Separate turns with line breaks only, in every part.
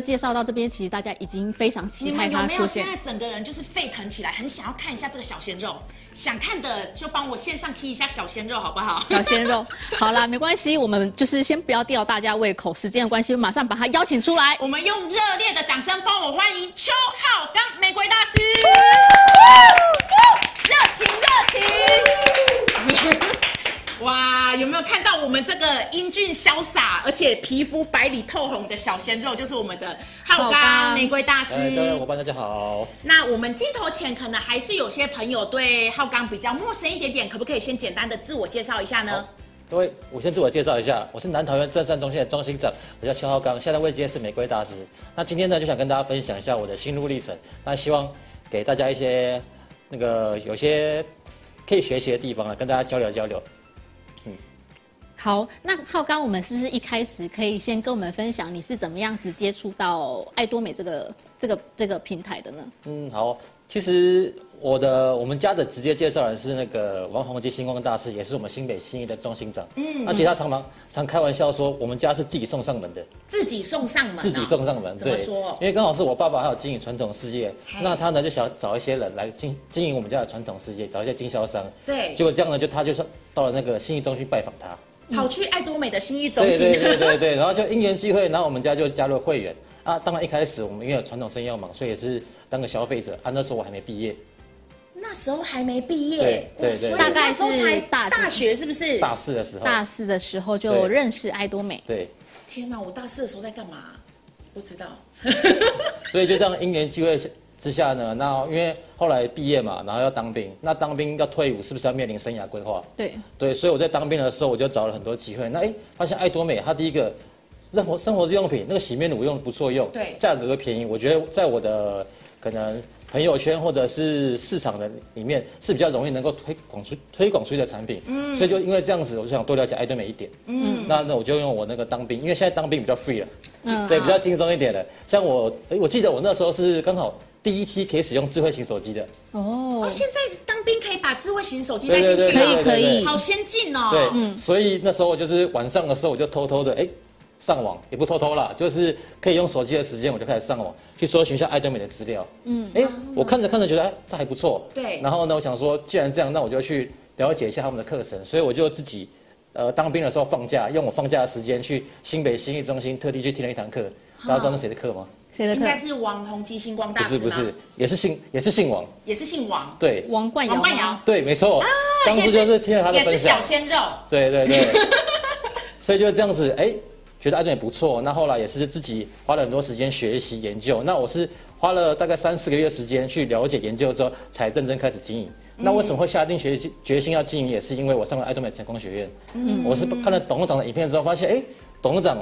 介绍到这边，其实大家已经非常期待他出现。
你们有没有现在整个人就是沸腾起来，很想要看一下这个小鲜肉？想看的就帮我线上踢一下小鲜肉好不好？
小鲜肉，好啦，没关系，我们就是先不要吊大家胃口，时间的关系，马上把他邀请出来。
我们用热烈的掌声帮我欢迎邱浩刚玫瑰大师，热情热情。哇，有没有看到我们这个英俊潇洒，而且皮肤白里透红的小鲜肉，就是我们的浩刚玫瑰大师。
各位伙伴，大家好。
那我们镜头前可能还是有些朋友对浩刚比较陌生一点点，可不可以先简单的自我介绍一下呢？
各位，我先自我介绍一下，我是南桃园正善中心的中心长，我叫邱浩刚，现在位阶是玫瑰大师。那今天呢，就想跟大家分享一下我的心路历程，那希望给大家一些那个有些可以学习的地方啊，跟大家交流交流。
好，那浩刚，我们是不是一开始可以先跟我们分享你是怎么样子接触到爱多美这个这个这个平台的呢？
嗯，好，其实我的我们家的直接介绍人是那个王宏基星光大师，也是我们新北新义的中心长。嗯，那其实他常常常开玩笑说，我们家是自己送上门的，
自己送上门，
自己送上门，
怎么说？
因为刚好是我爸爸还有经营传统事业，那他呢就想找一些人来经经营我们家的传统事业，找一些经销商。
对，
结果这样呢，就他就是到了那个新义中心拜访他。
跑去爱多美的信义中心，
对对对对 对，然后就因缘际会，然后我们家就加入会员啊。当然一开始我们因为有传统生意要忙，所以也是当个消费者啊。那时候我还没毕业，
那时候还没毕业，
对对对，
大概是大
大学是不是？
大四的时候，
大四的时候就认识爱多美。
对，
天哪，我大四的时候在干嘛？不知道。
所以就这样因缘际会。之下呢，那因为后来毕业嘛，然后要当兵，那当兵要退伍，是不是要面临生涯规划？
对
对，所以我在当兵的时候，我就找了很多机会。那哎，发现爱多美，它第一个生活生活日用品那个洗面乳用的不错用，
对，
价格便宜，我觉得在我的可能朋友圈或者是市场的里面是比较容易能够推广出推广出去的产品。嗯，所以就因为这样子，我就想多了解爱多美一点。嗯，那那我就用我那个当兵，因为现在当兵比较 free 了，嗯，对，比较轻松一点的。像我哎，我记得我那时候是刚好。第一批可以使用智慧型手机的
哦，
哦，现在当兵可以把智慧型手机带进去，
可以可以，
好先进哦。
对，嗯，所以那时候就是晚上的时候，我就偷偷的哎上网，也不偷偷啦，就是可以用手机的时间，我就开始上网去搜寻一下爱多美的资料。嗯，哎，我看着看着觉得哎这还不错，
对。
然后呢，我想说既然这样，那我就去了解一下他们的课程，所以我就自己呃当兵的时候放假，用我放假的时间去新北新义中心特地去听了一堂课。大家知道那谁的课吗？
谁的课？
应该是王宏基星光大师。
不是不是，也是姓也是姓王，
也是姓王。
对，
王冠
王冠尧。
对，没错。啊，当时就是听了他的分享。
也是小鲜肉。
对对对。所以就这样子，哎，觉得爱顿也不错。那后来也是自己花了很多时间学习研究。那我是花了大概三四个月时间去了解研究之后，才认真开始经营。那为什么会下定决决心要经营？也是因为我上了爱多美成功学院。嗯。我是看了董事长的影片之后，发现哎，董事长。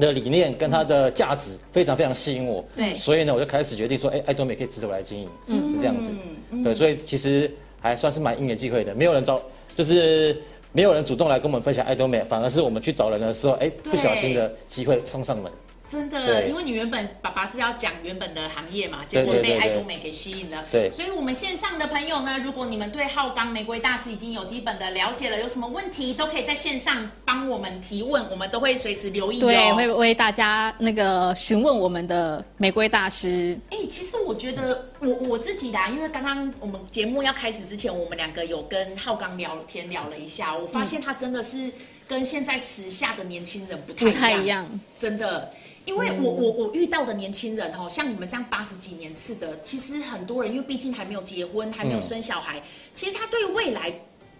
的理念跟它的价值非常非常吸引我，
对，
所以呢，我就开始决定说，哎，爱多美可以值得我来经营，嗯，是这样子，对，所以其实还算是蛮因缘际会的，没有人找，就是没有人主动来跟我们分享爱多美，反而是我们去找人的时候，哎，不小心的机会送上门。
真的，因为你原本爸爸是要讲原本的行业嘛，结果被爱多美给吸引了。
对，
所以我们线上的朋友呢，如果你们对浩刚玫瑰大师已经有基本的了解了，有什么问题都可以在线上帮我们提问，我们都会随时留意。
对，会为大家那个询问我们的玫瑰大师。
哎，其实我觉得我我自己的，因为刚刚我们节目要开始之前，我们两个有跟浩刚聊天聊了一下，我发现他真的是跟现在时下的年轻人不太一样，
不太一样，
真的。因为我我我遇到的年轻人哈，像你们这样八十几年次的，其实很多人因为毕竟还没有结婚，还没有生小孩，其实他对未来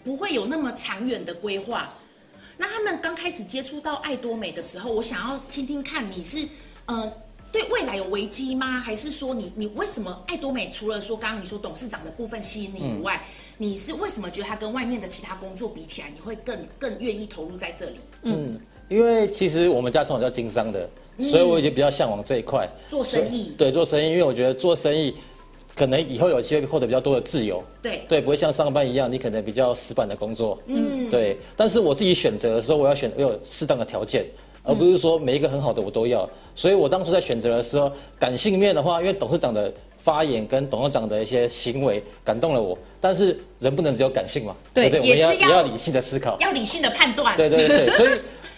不会有那么长远的规划。那他们刚开始接触到爱多美的时候，我想要听听看你是呃对未来有危机吗？还是说你你为什么爱多美除了说刚刚你说董事长的部分吸引你以外，你是为什么觉得他跟外面的其他工作比起来，你会更更愿意投入在这里？
嗯，因为其实我们家从小叫经商的。所以我已经比较向往这一块
做生意，
对做生意，因为我觉得做生意可能以后有机会获得比较多的自由，
对
对，不会像上班一样，你可能比较死板的工作，嗯，对。但是我自己选择的时候，我要选我有适当的条件，而不是说每一个很好的我都要。所以我当初在选择的时候，感性面的话，因为董事长的发言跟董事长的一些行为感动了我，但是人不能只有感性嘛，对不对？我们要也要理性的思考，
要理性的判断，
对对对对。所以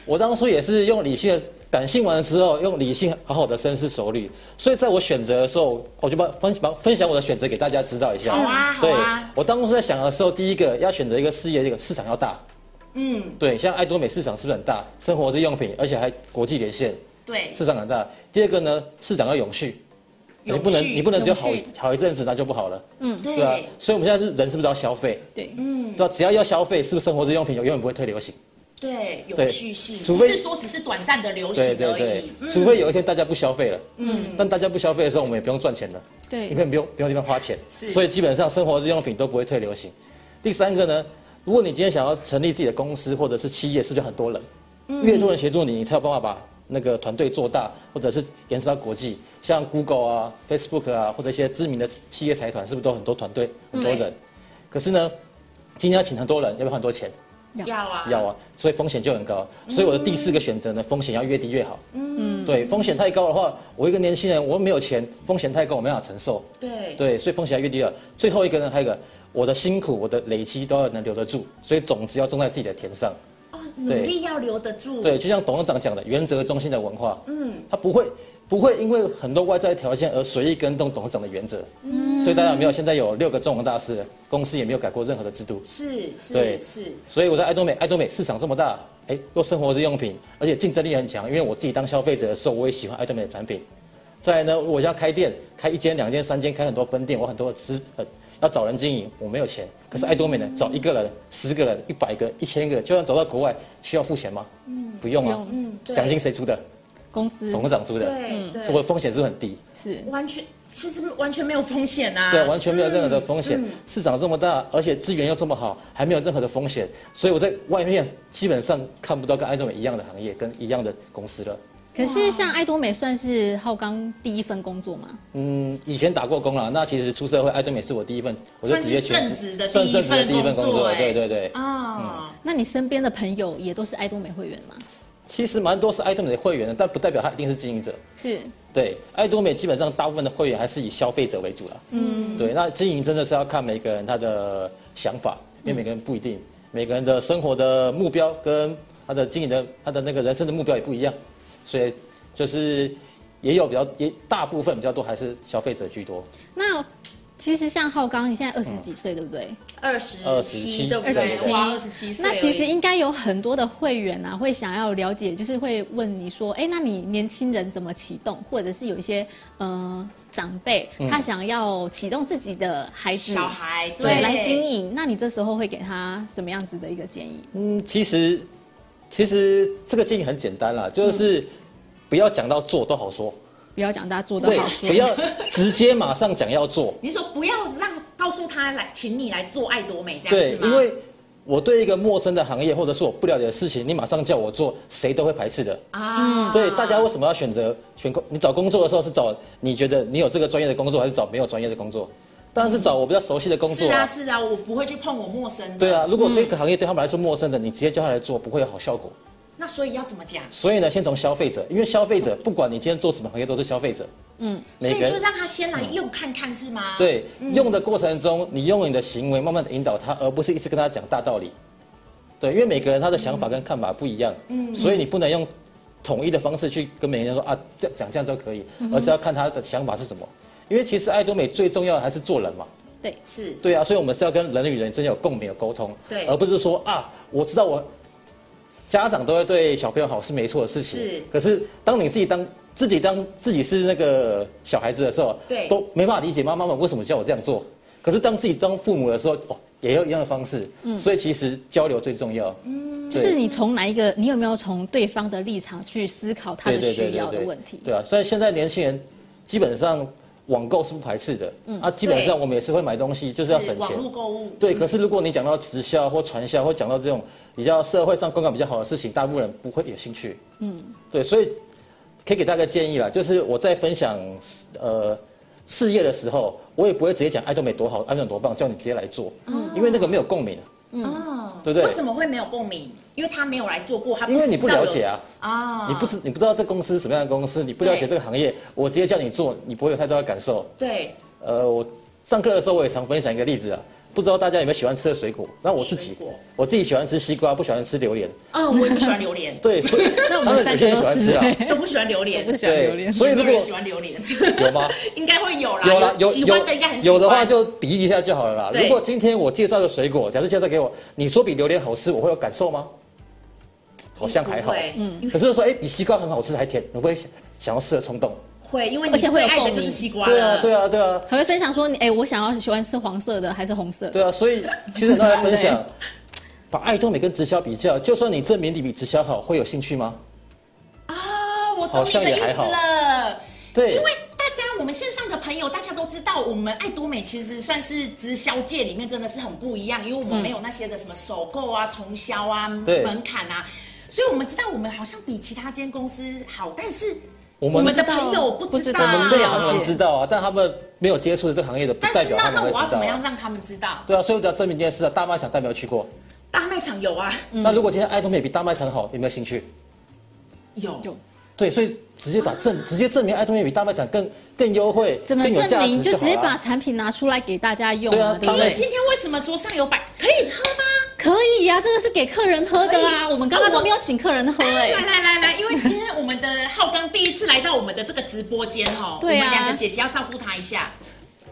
我当初也是用理性的。感性完了之后，用理性好好的深思熟虑。所以在我选择的时候，我就把分把分享我的选择给大家知道一下。
好啊，
对
好啊。
我当初在想的时候，第一个要选择一个事业，这个市场要大。嗯，对，像爱多美市场是不是很大？生活日用品，而且还国际连线，
对，
市场很大。第二个呢，市场要永续，你不能你不能只有好好一阵子，那就不好了。
嗯
对啊，所以我们现在是人是不是要消费？
对，
嗯对啊，只要要消费，是不是生活日用品永远不会退流行？
对，永
对
续性，
除非
不是说只是短暂的流行
对对
而
对
已。，
除非有一天大家不消费了，嗯，但大家不消费的时候，我们也不用赚钱了，
对
因为不用不用地方花钱，
是
所以基本上生活日用品都不会退流行。第三个呢，如果你今天想要成立自己的公司或者是企业，是不是很多人？越多人协助你，你才有办法把那个团队做大，或者是延伸到国际。像 Google 啊、Facebook 啊，或者一些知名的企业财团，是不是都很多团队、很多人？可是呢，今天要请很多人，要不要很多钱？
要啊，
要啊，所以风险就很高。所以我的第四个选择呢，风险要越低越好。嗯，对，风险太高的话，我一个年轻人，我又没有钱，风险太高，我没办法承受。
对
对，所以风险要越低了。最后一个呢，还有一个，我的辛苦，我的累积都要能留得住，所以种子要种在自己的田上。
哦，努力要留得住。
对，就像董事长讲的，原则中心的文化，嗯，他不会不会因为很多外在条件而随意跟动董事长的原则。嗯，所以大家有没有？现在有六个中文大师，公司也没有改过任何的制度。
是是
对
是，
所以我在爱多美，爱多美市场这么大，哎，做生活日用品，而且竞争力很强。因为我自己当消费者的时候，我也喜欢爱多美的产品。再来呢，我现在开店，开一间、两间、三间，开很多分店，我很多的资本要找人经营，我没有钱。可是爱多美呢，找一个人、十个人、一百个、一千个，就算走到国外，需要付钱吗？嗯，不用啊。
嗯，
奖金谁出的？
公司
董事长出的。
对对，
所以我的风险是不是很低？
是
完全其实完全没有风险啊。
对，完全没有任何的风险。市场这么大，而且资源又这么好，还没有任何的风险，所以我在外面基本上看不到跟爱多美一样的行业，跟一样的公司了。
可是像爱多美算是浩刚第一份工作吗？
嗯，以前打过工了，那其实出社会，爱多美是我第一份，我就直接全
算是正职的
算正职的
第一份
工作，对对对。
啊，
那你身边的朋友也都是爱多美会员吗？
其实蛮多是爱多美的会员的，但不代表他一定是经营者。
是，
对，爱多美基本上大部分的会员还是以消费者为主啦。嗯，对，那经营真的是要看每个人他的想法，因为每个人不一定，每个人的生活的目标跟他的经营的他的那个人生的目标也不一样，所以就是也有比较也大部分比较多还是消费者居多。
那其实像浩刚，你现在二十几岁，对不对？
二十七
27
对不对
？27
哇，二十七岁。
那其实应该有很多的会员啊，会想要了解，就是会问你说，哎，那你年轻人怎么启动？或者是有一些呃长辈，他想要启动自己的孩子、
小孩
对来经营，那你这时候会给他什么样子的一个建议？
嗯，其实其实这个建议很简单啦，就是不要讲到做都好说，
不要讲大家做
的
好，说，
不要直接马上讲要做。
你说不要让告诉他来，请你来做爱多美这样
子
吗？对？
因为我对一个陌生的行业或者是我不了解的事情，你马上叫我做，谁都会排斥的。
啊，
对，大家为什么要选择选工？你找工作的时候是找你觉得你有这个专业的工作，还是找没有专业的工作？当然是找我比较熟悉的工作
是啊是啊，我不会去碰我陌生的。
对啊，如果这个行业对他们来说陌生的，你直接叫他来做，不会有好效果。
那所以要怎么讲？
所以呢，先从消费者，因为消费者不管你今天做什么行业，都是消费者。嗯，
所以就让他先来用看看是吗？，
对用的过程中，你用你的行为慢慢的引导他，而不是一直跟他讲大道理。对，因为每个人他的想法跟看法不一样，嗯，所以你不能用统一的方式去跟每个人说啊，这讲这样就可以，而是要看他的想法是什么。因为其实爱多美最重要的还是做人嘛。
对，
是
对啊，所以我们是要跟人与人之间有共鸣、有沟通，
对
而不是说啊，我知道我家长都会对小朋友好是没错的事情，
是。
可是当你自己当自己当自己是那个小孩子的时候，
对。
都没办法理解妈妈们为什么叫我这样做。可是当自己当父母的时候，哦，也要一样的方式，嗯。所以其实交流最重要。嗯，
就是你从哪一个，你有没有从对方的立场去思考他的需要的问题？
对啊，所以现在年轻人基本上网购是不排斥的，嗯啊，基本上我们也是会买东西，就是要省钱。
网络购物。
对，可是如果你讲到直销或传销，或讲到这种比较社会上观感比较好的事情，大部分人不会有兴趣。嗯，对，所以可以给大家个建议啦，就是我在分享呃事业的时候，我也不会直接讲爱多美多好，爱多美多棒，叫你直接来做，嗯因为那个没有共鸣。
哦，
对不对？
为什么会没有共鸣？因为他没有来做过，他
因为你不了解
啊。
啊，
啊，
你不知你不知道这公司是什么样的公司，你不了解这个行业，我直接叫你做，你不会有太多的感受。
对，
呃，我上课的时候我也常分享一个例子啊，不知道大家有没有喜欢吃的水果？那我自己，我自己喜欢吃西瓜，不喜欢吃榴莲。
嗯，我也不喜欢榴莲。
对，所以
那我们三个喜欢吃啊，
都不喜欢榴莲，
不喜欢榴莲。
所以如果
喜欢榴莲，
有吗？
应该会有啦。
有啦，有
喜欢的应该很喜欢。
有的话就比一下就好了啦。如果今天我介绍的水果，假设介绍给我，你说比榴莲好吃，我会有感受吗？好像还好。嗯。可是说，哎，比西瓜很好吃还甜，你会想要吃的冲动？
会，因为你最爱的就是西瓜。
对啊，对啊，对啊。
还会分享说，哎，我想要喜欢吃黄色的还是红色？
对啊，所以其实很多人分享，把爱多美跟直销比较，就算你证明你比直销好，会有兴趣吗？
啊，我懂你的意思了。
对，
因为大家我们线上的朋友，大家都知道，我们爱多美其实算是直销界里面真的是很不一样，因为我们没有那些的什么首购啊、重销啊、门槛啊，所以我们知道我们好像比其他间公司好，但是。我们的朋友不知道，
我们内行人知道啊，但他们没有接触这个行业的，不代表他们会知道。
那我要怎么样让他们知道？
对啊，所以我只要证明一件事啊，大卖场代表去过。
大卖场有啊。
那如果今天爱多美比大卖场好，有没有兴趣？
有有。
对，所以直接把证直接证明爱多美比大卖场更更优惠，
怎么证明？就直接把产品拿出来给大家用。
对啊。
因为今天为什么桌上有摆？可以喝吗？
可以呀，这个是给客人喝的啊。我们刚刚都没有请客人喝哎。
来来来来，因为今天浩刚第一次来到我们的这个直播间哦，对啊，我们两个姐姐要照顾他一下。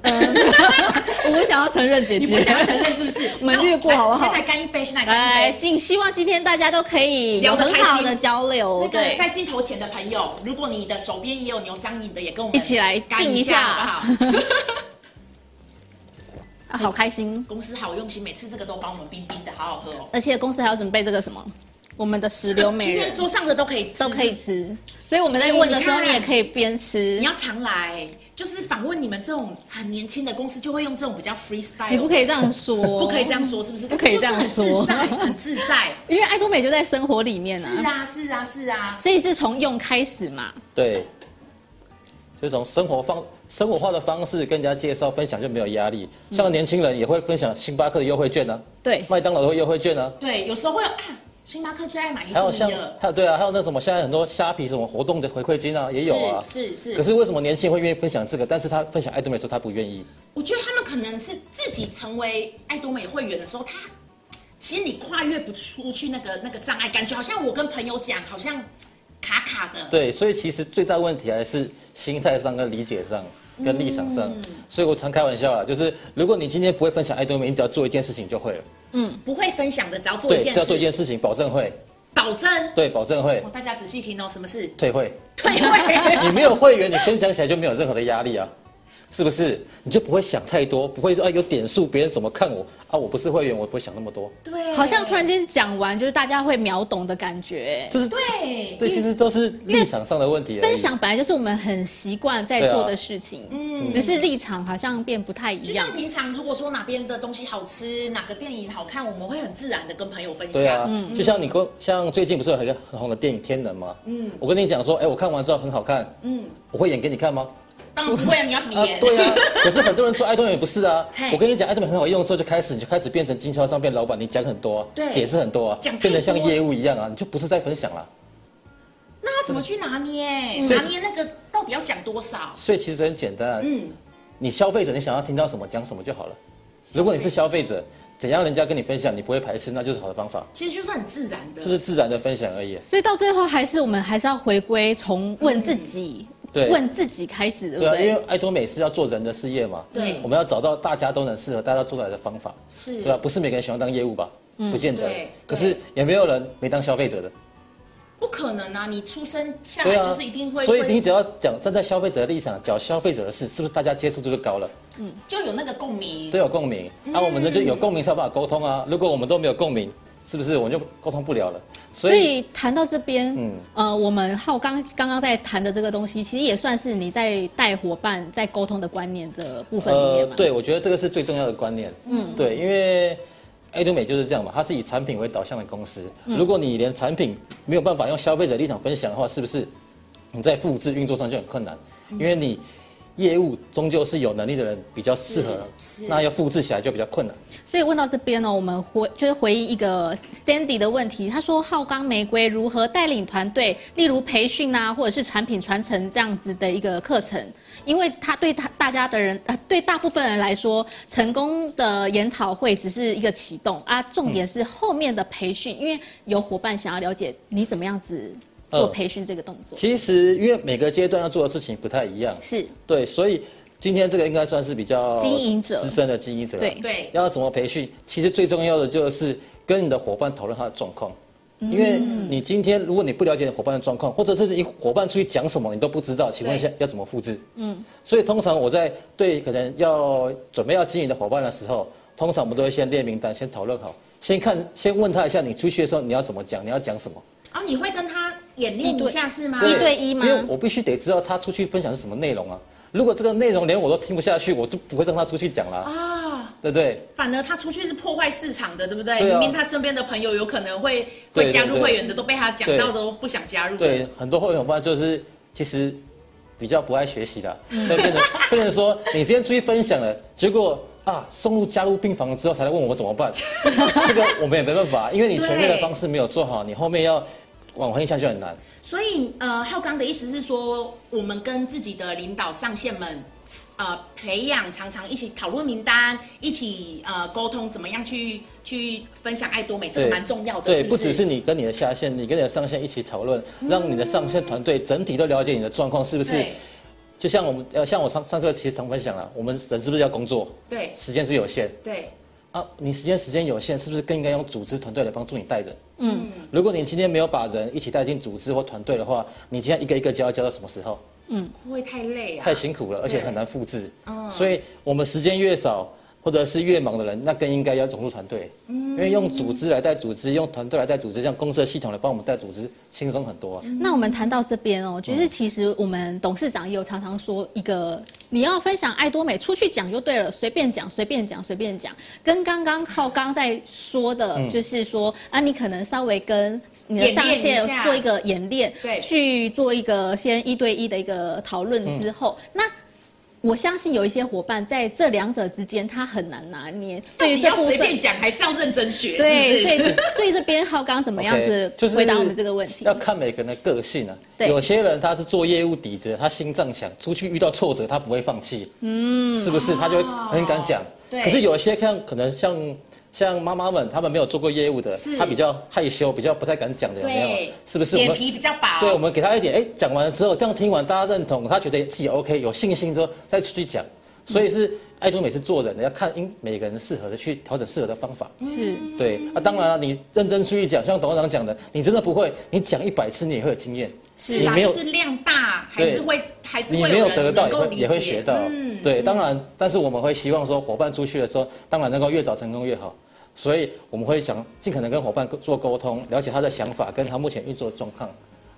嗯，我不想要承认姐姐，
你不想要承认是不是？
我们略过好不好？
现在干一杯，现在干一杯。
敬，希望今天大家都可以有很好的交流。对，
在镜头前的朋友，如果你的手边也有牛樟饮的，也跟我们
一起来敬一下，好不好？啊，好开心！
公司好用心，每次这个都帮我们冰冰的，好好喝哦。
而且公司还要准备这个什么，我们的石榴美人，
今天桌上的都可以吃，
都可以吃。所以我们在问的时候，你也可以边吃。
你要常来，就是访问你们这种很年轻的公司，就会用这种比较 freestyle。
你不可以这样说，
不可以这样说，是不是？
不可以这样说，
很自在。
因为爱多美就在生活里面啊。
是啊，是啊，是啊。
所以是从用开始嘛？
对。就从生活方生活化的方式跟人家介绍分享就没有压力，像年轻人也会分享星巴克的优惠券呢、啊，
对，
麦当劳的优惠券呢、啊，
对，有时候会有啊，星巴克最爱买一送一
还有还有对啊，还有那什么现在很多虾皮什么活动的回馈金啊也有啊，
是是，是。
可是为什么年轻人会愿意分享这个？但是他分享爱多美的时候他不愿意。
我觉得他们可能是自己成为爱多美会员的时候，他心里跨越不出去那个那个障碍，感觉好像我跟朋友讲，好像。卡卡的，
对，所以其实最大问题还是心态上、跟理解上、跟立场上。嗯、所以我常开玩笑啊，就是如果你今天不会分享爱多美，你只要做一件事情就会了。
嗯，不会分享的，只要做一件事，
只要做一件事情，保证会。
保证。
对，保证会。
大家仔细听哦，什么事？
退会。
退会。
你没有会员，你分享起来就没有任何的压力啊。是不是你就不会想太多，不会说啊有点数别人怎么看我啊？我不是会员，我不会想那么多。
对，
好像突然间讲完，就是大家会秒懂的感觉。
就是对对，其实都是立场上的问题。
分享本来就是我们很习惯在做的事情，嗯，只是立场好像变不太一样。就
像平常如果说哪边的东西好吃，哪个电影好看，我们会很自然的跟朋友分享。
对啊，嗯，就像你跟像最近不是有一个很红的电影《天能》吗？嗯，我跟你讲说，哎，我看完之后很好看，嗯，我会演给你看吗？
当然不会啊！你要怎么演？
对啊，可是很多人做爱多美不是啊。我跟你讲，爱多美很好用之后，就开始你就开始变成经销商，变老板，你讲很多，对，解释很多啊，变得像业务一样啊，你就不是在分享了。
那要怎么去拿捏？拿捏那个到底要讲多少？
所以其实很简单，嗯，你消费者你想要听到什么讲什么就好了。如果你是消费者，怎样人家跟你分享，你不会排斥，那就是好的方法。
其实就是很自然的，
就是自然的分享而已。
所以到最后还是我们还是要回归从问自己。对，问自己开始的，对啊，
因为爱多美是要做人的事业嘛，对，我们要找到大家都能适合大家做出来的方法，是，对啊，不是每个人喜欢当业务吧？嗯，不见得，可是也没有人没当消费者的？
不可能啊！你出生下来就是一定会，
所以你只要讲站在消费者的立场，讲消费者的事，是不是大家接触就高了？
嗯，就有那个共鸣，
都有共鸣，那我们呢就有共鸣才有办法沟通啊！如果我们都没有共鸣。是不是我们就沟通不了了？
所以谈到这边，嗯，呃，我们浩刚刚刚在谈的这个东西，其实也算是你在带伙伴在沟通的观念的部分里面嘛。
呃，对，我觉得这个是最重要的观念。嗯，对，因为爱多美就是这样嘛，它是以产品为导向的公司。嗯，如果你连产品没有办法用消费者立场分享的话，是不是你在复制运作上就很困难？因为你业务终究是有能力的人比较适合，那要复制起来就比较困难。
所以问到这边呢，我们回就是回应一个 Sandy 的问题，他说浩刚玫瑰如何带领团队，例如培训啊，或者是产品传承这样子的一个课程，因为他对他大家的人呃，对大部分人来说，成功的研讨会只是一个启动啊，重点是后面的培训，因为有伙伴想要了解你怎么样子。做培训这个动作，
其实因为每个阶段要做的事情不太一样，
是。
对，所以今天这个应该算是比较
经营者。
资深的经营者，
对。
对，
要怎么培训？其实最重要的就是跟你的伙伴讨论他的状况，因为你今天如果你不了解你伙伴的状况，或者是你伙伴出去讲什么你都不知道，请问一下要怎么复制？嗯，所以通常我在对可能要准备要经营的伙伴的时候，通常我们都会先列名单，先讨论好，先看，先问他一下，你出去的时候你要怎么讲，你要讲什么？
啊，你会跟他。演练一下是吗？
一对一吗？
因为我必须得知道他出去分享是什么内容啊。如果这个内容连我都听不下去，我就不会让他出去讲了啊。对不对？
反而他出去是破坏市场的，对不对？明明他身边的朋友有可能会会加入会员的，都被他讲到都不想加入。
对，很多会员伙伴就是其实比较不爱学习的，所以 变成变成说你今天出去分享了，结果啊送入加入病房之后才来问我怎么办？这个我们也没办法，因为你前面的方式没有做好，你后面要。往回一下就很难，
所以呃，浩刚的意思是说，我们跟自己的领导上线们，呃，培养常常一起讨论名单，一起呃沟通，怎么样去去分享爱多美，这个蛮重要的。
对，不只是你跟你的下线，你跟你的上线一起讨论，让你的上线团队整体都了解你的状况，是不是？就像我们呃，像我上上课其实常分享了，我们人是不是要工作？
对，
时间是有限。
对。
啊，你时间时间有限，是不是更应该用组织团队来帮助你带人？嗯，如果你今天没有把人一起带进组织或团队的话，你今天一个一个教，要教到什么时候？
嗯，会不会太累啊？
太辛苦了，而且很难复制。哦，所以我们时间越少。或者是越忙的人，那更应该要融入团队，因为用组织来带组织，用团队来带组织，像公司的系统来帮我们带组织，轻松很多啊。
那我们谈到这边哦，就是其实我们董事长也有常常说一个，你要分享爱多美出去讲就对了，随便讲随便讲随便讲，跟刚刚浩刚在说的，就是说啊，你可能稍微跟你的上线做一个演练，对，去做一个先一对一的一个讨论之后，那。我相信有一些伙伴在这两者之间，他很难拿捏。
对于这部分，随便讲还是要认真学？
对，所以对这边浩刚怎么样子回答我们这个问题？
要看每个人的个性啊。对，有些人他是做业务底子，他心脏强，出去遇到挫折他不会放弃。嗯，是不是？他就会很敢讲。对。可是有些看可能像。像妈妈们，他们没有做过业务的，他比较害羞，比较不太敢讲的，有没有？是不是？
脸皮比较薄。
对，我们给他一点，哎，讲完了之后，这样听完大家认同，他觉得自己 OK，有信心之后再出去讲。所以是爱多美是做人的，要看因每个人适合的去调整适合的方法。
是。
对啊，当然了，你认真出去讲，像董事长讲的，你真的不会，你讲一百次你也会有经验。
是啦，就是量大还是会还是会有人能够理解。你没有得到也会
也会学到。嗯。对，当然，但是我们会希望说伙伴出去的时候，当然能够越早成功越好。所以我们会想尽可能跟伙伴做沟通，了解他的想法跟他目前运作的状况。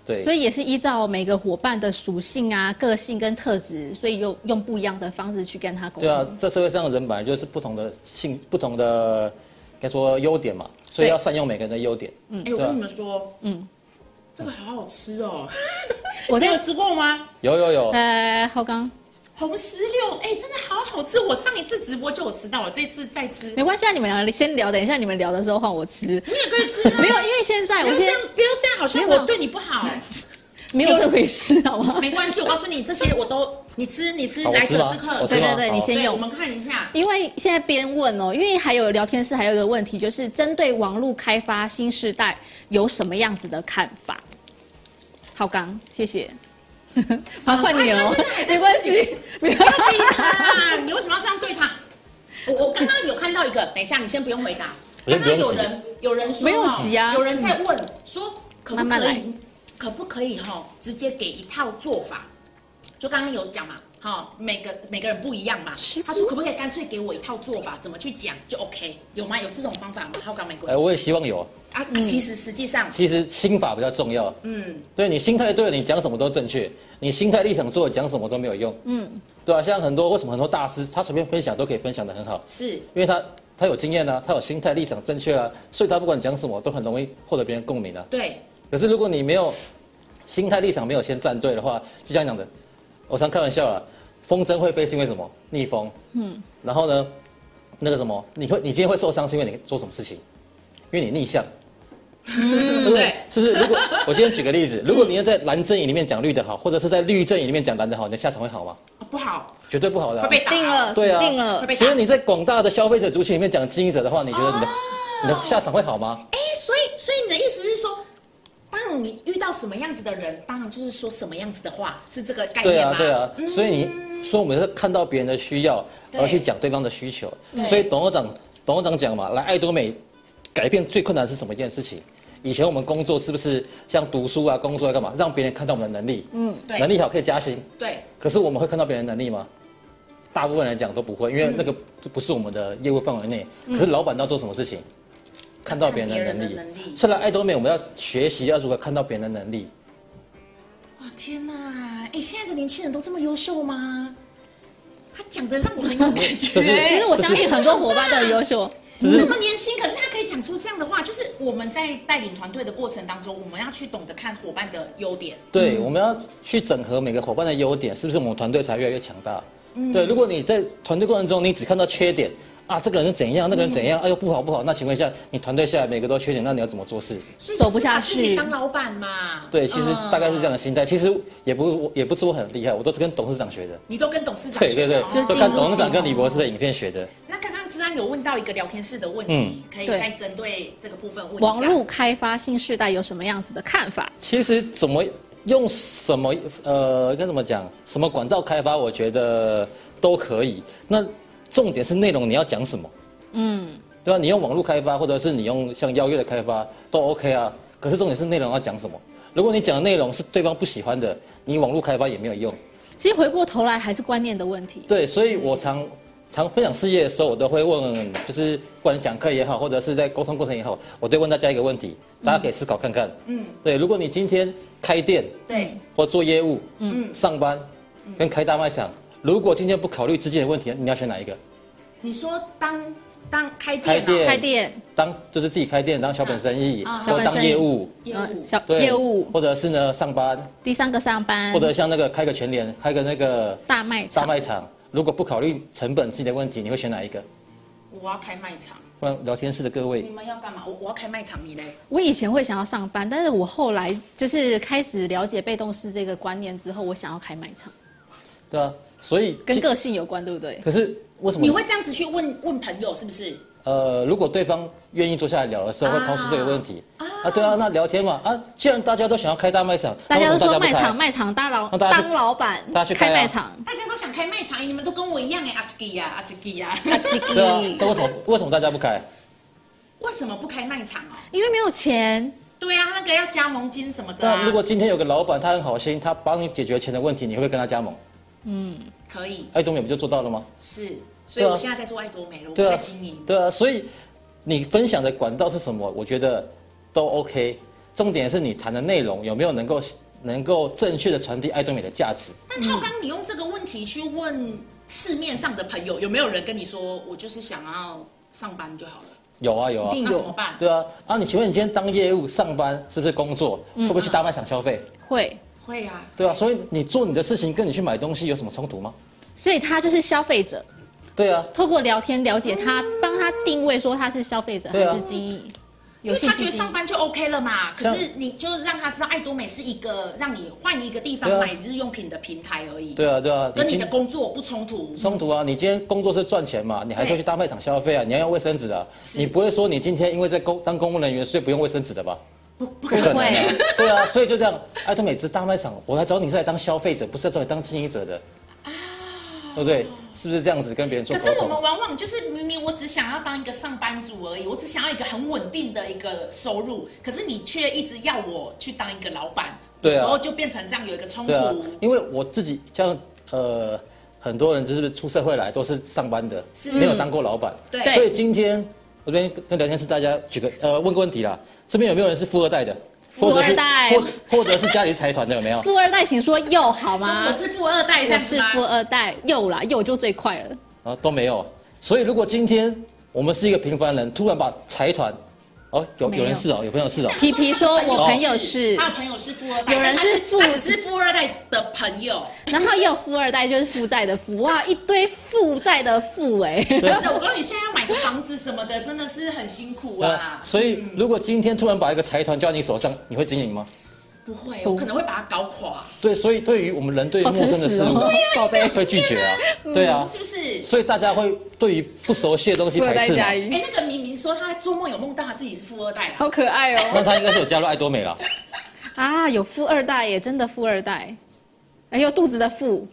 对，
所以也是依照每个伙伴的属性啊、个性跟特质，所以用用不一样的方式去跟他沟通。
对啊，这社会上的人本来就是不同的性、不同的该说优点嘛，所以要善用每个人的优点。
嗯，哎、欸，我跟你们说，嗯，这个好好吃哦。我 有吃过吗？
有有有。
呃，浩刚。
红石榴，哎、欸，真的好好吃！我上一次直播就有吃到了，这次再吃。
没关系啊，你们两个先聊，等一下你们聊的时候换我吃。
你也可以吃、啊。
没有，因为现在我先
不要这样，不要这样，好像我对你不好。
没有这回事，好吗？
没关系，我告诉你，这些我都你吃，你吃，来者是客。
对对对，你先用。
我们看一下。
因为现在边问哦，因为还有聊天室还有一个问题，就是针对网络开发新时代有什么样子的看法？浩刚，谢谢。麻烦你哦，没关系，不要逼
他。你为什么要这样对他？我我刚刚有看到一个，等一下你先不用回答。刚刚有人有人说，
没有急啊，
有人在问说，可不可以，可不可以哈，直接给一套做法？就刚刚有讲嘛，哈，每个每个人不一样嘛。他说可不可以干脆给我一套做法，怎么去讲就 OK？有吗？有这种方法吗？浩刚玫瑰。
哎，我也希望有。
啊，其实实际上，
其实心法比较重要。嗯，对你心态对了，你讲什么都正确；你心态立场错了，讲什么都没有用。嗯，对啊，像很多为什么很多大师他随便分享都可以分享的很好，
是
因为他他有经验啊，他有心态立场正确啊，所以他不管讲什么都很容易获得别人共鸣啊。
对。
可是如果你没有心态立场没有先站对的话，就这样讲的，我常开玩笑啦，风筝会飞是因为什么？逆风。嗯。然后呢，那个什么，你会你今天会受伤是因为你做什么事情？因为你逆向。
嗯，对。
是不是？如果我今天举个例子，如果你要在蓝阵营里面讲绿的好，或者是在绿阵营里面讲蓝的好，你的下场会好吗？
不好，
绝对不好的、啊。
会被
定了，
对啊，
定了。
所以你在广大的消费者族群里面讲经营者的话，你觉得你的、啊、你的下场会好吗？
哎，所以所以你的意思是说，当你遇到什么样子的人，当然就是说什么样子的话，是这个概念吗？
对啊，对啊。嗯、所以你说我们是看到别人的需要而去讲对方的需求。所以董事长董事长讲嘛，来爱多美改变最困难的是什么一件事情？以前我们工作是不是像读书啊、工作要干嘛，让别人看到我们的能力？嗯，对，能力好可以加薪。
对。
可是我们会看到别人的能力吗？大部分来讲都不会，因为那个不是我们的业务范围内。可是老板要做什么事情？看到别人的能力。虽然爱多美，我们要学习要如何看到别人的能力。
哇天哪！哎，现在的年轻人都这么优秀吗？他讲的让我很有感觉。
其实我相信很多伙伴都很优秀。
那么年轻，可是他可以讲出这样的话，就是我们在带领团队的过程当中，我们要去懂得看伙伴的优点。
对，我们要去整合每个伙伴的优点，是不是我们团队才越来越强大？嗯，对。如果你在团队过程中，你只看到缺点。啊，这个人怎样，那个人怎样？哎呦，不好不好。那请问一下，你团队下来每个都缺点，那你要怎么做事？
走不下去。
自己当老板嘛。
对，其实大概是这样的心态。其实也不是，也不是我很厉害，我都是跟董事长学的。
你都跟董事长学的？
对对对，就看董事长跟李博士的影片学的。
有问到一个聊天室的问题，可以再针对这个部分问一下。
网络开发新时代有什么样子的看法？
其实怎么用什么呃，该怎么讲？什么管道开发，我觉得都可以。那重点是内容，你要讲什么？嗯，对吧？你用网络开发，或者是你用像邀约的开发，都 OK 啊。可是重点是内容要讲什么？如果你讲的内容是对方不喜欢的，你网络开发也没有用。
其实回过头来还是观念的问题。
对，所以我常常分享事业的时候，我都会问，就是不管讲课也好，或者是在沟通过程也好，我都问大家一个问题，大家可以思考看看。嗯，对，如果你今天开店，对，或做业务，嗯，上班，跟开大卖场，如果今天不考虑资金的问题，你要选哪一个？
你说当。当开店，
开店，开店，
当就是自己开店当小本生意，或当业务，
业务，小业务，
或者是呢上班。
第三个上班，
或者像那个开个全联，开个那个
大卖场。
大卖场，如果不考虑成本自己的问题，你会选哪一个？
我要开卖场。
问聊天室的各位，
你们要干嘛？我我要开卖场，你嘞？
我以前会想要上班，但是我后来就是开始了解被动式这个观念之后，我想要开卖场。
对啊，所以
跟个性有关，对不对？
可是。为什么
你会这样子去问问朋友是不是？
呃，如果对方愿意坐下来聊的时候，会抛出这个问题啊，啊，对啊，那聊天嘛啊，既然大家都想要开大卖场，
大家都说卖场卖场大老当老板，
大家去开
卖场，
大家都想开卖场，你们都跟我一样哎，阿吉呀，阿吉呀，
阿吉。
对啊，那为什么为什么大家不开？
为什么不开卖场哦？
因为没有钱。
对啊，那个要加盟金什么的。
那如果今天有个老板，他很好心，他帮你解决钱的问题，你会不会跟他加盟？
嗯，可以。
爱东美不就做到了吗？
是。所以我现在在做爱多美了，我在经营。
对啊，所以你分享的管道是什么？我觉得都 OK。重点是你谈的内容有没有能够能够正确的传递爱多美的价值。
但浩刚，你用这个问题去问市面上的朋友，有没有人跟你说，我就是想要上班就好了？
有啊有啊，
那怎么办？
对啊啊！你请问你今天当业务上班是不是工作？会不会去大卖场消费？
会
会啊。
对啊，所以你做你的事情跟你去买东西有什么冲突吗？
所以他就是消费者。
对啊，
透过聊天了解他，帮他定位说他是消费者还是经营，
因为他觉得上班就 OK 了嘛。可是你就是让他知道爱多美是一个让你换一个地方买日用品的平台而已。
对啊，对啊，
跟你的工作不冲突。
冲突啊！你今天工作是赚钱嘛？你还是去大卖场消费啊？你要用卫生纸啊？你不会说你今天因为在公当公务人员所以不用卫生纸的吧？
不不可能。
对啊，所以就这样，爱多美是大卖场，我来找你是来当消费者，不是来找你当经营者的。对不对？是不是这样子跟别人做？
可是我们往往就是明明我只想要当一个上班族而已，我只想要一个很稳定的一个收入，可是你却一直要我去当一个老板，对啊，有时候就变成这样有一个冲突。啊、
因为我自己像呃很多人就是出社会来都是上班的，是没有当过老板，对，所以今天我这边跟聊天室大家举个呃问个问题啦，这边有没有人是富二代的？
富二代，
或或者是家里财团的有没有？
富二代，请说有好吗？
我是富二代，
我是富二代，有啦，有就最快了。
啊，都没有。所以如果今天我们是一个平凡人，突然把财团哦，有有人是哦，有朋友是哦。
皮皮说，我朋友是，
他的朋友是富二代，
有人是富，
是富二代的朋友，
然后也有富二代，就是负债的富，哇，一堆负债的富，哎，
真的，我告诉你，现在要买个房子什么的，真的是很辛苦啊。
所以，如果今天突然把一个财团交在你手上，你会经营吗？
不会，我可能会把它搞垮。
对，所以对于我们人对陌生的事物，报备会拒绝啊，对啊，
是不是？
所以大家会对于不熟悉的东西排斥嘛。哎，
那个明明说他做梦有梦到他自己是富二代，
好可爱哦。
那他应该是有加入爱多美了。
啊，有富二代耶，真的富二代，哎呦，肚子的富。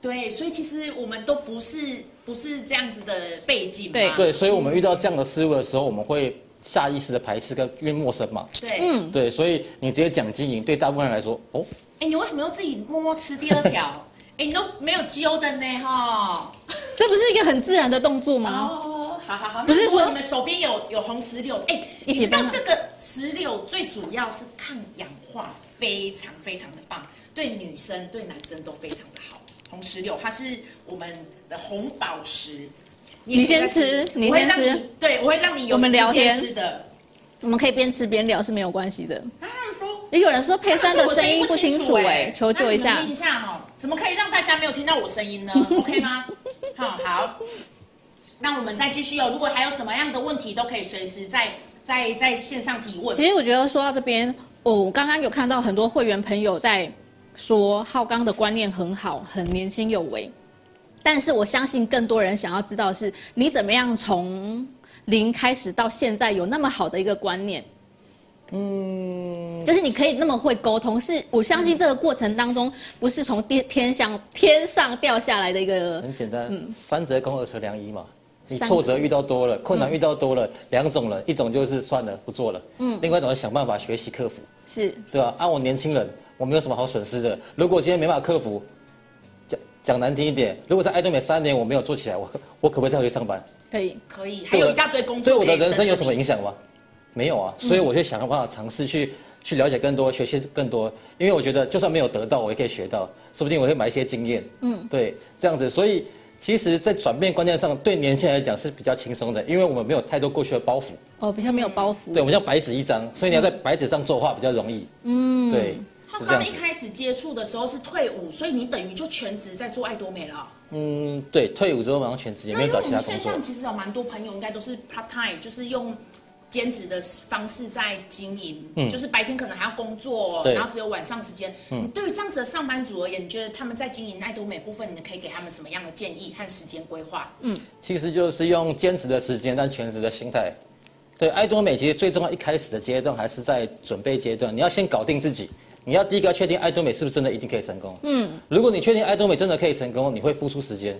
对，所以其实我们都不是不是这样子的背景嘛。
对对，所以我们遇到这样的事物的时候，我们会。下意识的排斥跟因为陌生嘛，
对，嗯，
对，所以你直接讲经营，对大部分人来说，哦，
哎，你为什么要自己摸摸吃第二条？哎，你都没有揪的呢，哈，
这不是一个很自然的动作吗？
哦，好好好，不是说你们手边有有红石榴，哎，你知道这个石榴最主要是抗氧化，非常非常的棒，对女生对男生都非常的好。红石榴它是我们的红宝石。
你先吃，你先吃。
对，我会让你有时间吃的。
我们可以边吃边聊是没有关系的。也有人说佩珊的声音不清楚，哎，求救一下。
听一下哈，怎么可以让大家没有听到我声音呢？OK 吗？好好。那我们再继续哦。如果还有什么样的问题，都可以随时在在在线上提问。
其实我觉得说到这边，哦，刚刚有看到很多会员朋友在说浩刚的观念很好，很年轻有为。但是我相信更多人想要知道的是你怎么样从零开始到现在有那么好的一个观念，嗯，就是你可以那么会沟通，是我相信这个过程当中不是从天天上天上掉下来的一个
很简单，嗯，三折肱二折良医嘛，你挫折遇到多了，困难遇到多了，两种人，一种就是算了不做了，嗯，另外一种是想办法学习克服，
是。
对吧？啊，我年轻人我没有什么好损失的，如果今天没办法克服。讲难听一点，如果在爱多美三年我没有做起来，我我可不可以再回去上班？
可以，
可以，还有一大堆工作。
对我的人生有什么影响吗？没有啊，所以我就想办法尝试去去了解更多，学习更多。因为我觉得就算没有得到，我也可以学到，说不定我会买一些经验。嗯，对，这样子。所以其实，在转变观念上，对年轻人来讲是比较轻松的，因为我们没有太多过去的包袱。
哦，比较没有包袱。
对，我们像白纸一张，所以你要在白纸上作画比较容易。嗯，对。
他刚一开始接触的时候是退伍，所以你等于就全职在做爱多美了。
嗯，对，退伍之后马上全职，也没有找其他工作。
线上其实有蛮多朋友应该都是 part time，就是用兼职的方式在经营，嗯，就是白天可能还要工作，然后只有晚上时间。嗯，对于这样子的上班族而言，你觉得他们在经营爱多美部分，你可以给他们什么样的建议和时间规划？嗯，
其实就是用兼职的时间，但全职的心态。对，爱多美其实最重要一开始的阶段还是在准备阶段，你要先搞定自己。你要第一个要确定爱多美是不是真的一定可以成功。嗯，如果你确定爱多美真的可以成功，你会付出时间。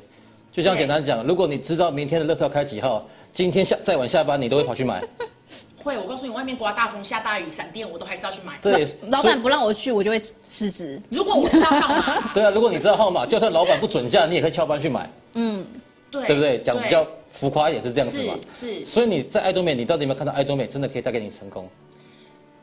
就像简单讲，如果你知道明天的乐透开几号，今天下再晚下班你都会跑去买。
会，我告诉你，外面刮大风、下大雨、闪电，我都还是要去买。
对，
老板不让我去，我就会辞职。
如果我知道号码。
对啊，如果你知道号码，就算老板不准价，你也可以翘班去买。嗯，
对，
对不对？讲比较浮夸一点是这样子嘛。
是。是
所以你在爱多美，你到底有没有看到爱多美真的可以带给你成功？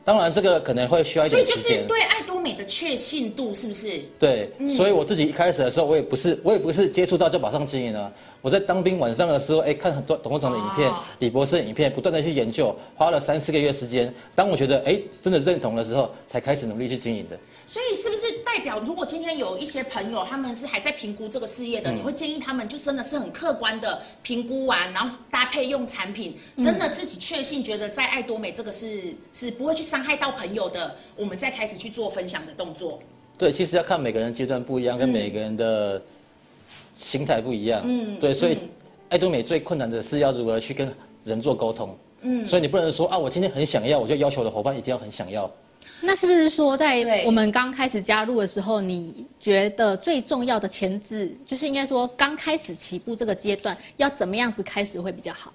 当然，这个可能会需要一
点时间。对美的确信度是不是？
对，嗯、所以我自己一开始的时候，我也不是，我也不是接触到就马上经营了。我在当兵晚上的时候，哎，看很多董事长的影片、哦、李博士的影片，不断的去研究，花了三四个月时间。当我觉得哎，真的认同的时候，才开始努力去经营的。
所以是不是代表，如果今天有一些朋友他们是还在评估这个事业的，嗯、你会建议他们就真的是很客观的评估完，然后搭配用产品，真的自己确信觉得在爱多美这个是是不会去伤害到朋友的，我们再开始去做分享的动作。
对，其实要看每个人阶段不一样，跟每个人的心态不一样。嗯，对，所以爱多美最困难的是要如何去跟人做沟通。嗯，所以你不能说啊，我今天很想要，我就要求我的伙伴一定要很想要。
那是不是说，在我们刚开始加入的时候，你觉得最重要的前置，就是应该说刚开始起步这个阶段，要怎么样子开始会比较好？